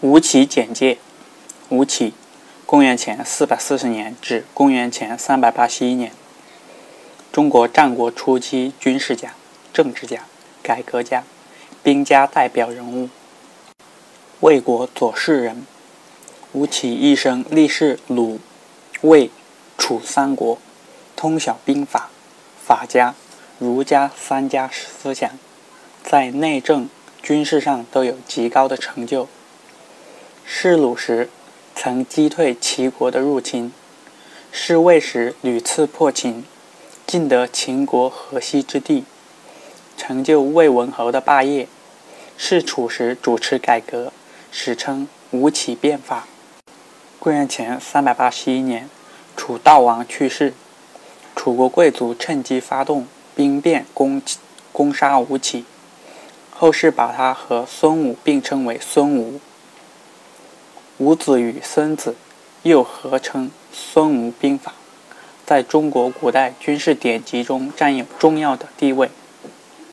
吴起简介：吴起，公元前四百四十年至公元前三百八十一年，中国战国初期军事家、政治家、改革家、兵家代表人物。魏国左氏人。吴起一生历仕鲁、魏、楚三国，通晓兵法、法家、儒家三家思想，在内政、军事上都有极高的成就。是鲁时，曾击退齐国的入侵；是魏时，屡次破秦，尽得秦国河西之地，成就魏文侯的霸业。是楚时，主持改革，史称吴起变法。公元前三百八十一年，楚悼王去世，楚国贵族趁机发动兵变，攻攻杀吴起。后世把他和孙武并称为孙吴。五子与孙子又合称孙吴兵法，在中国古代军事典籍中占有重要的地位。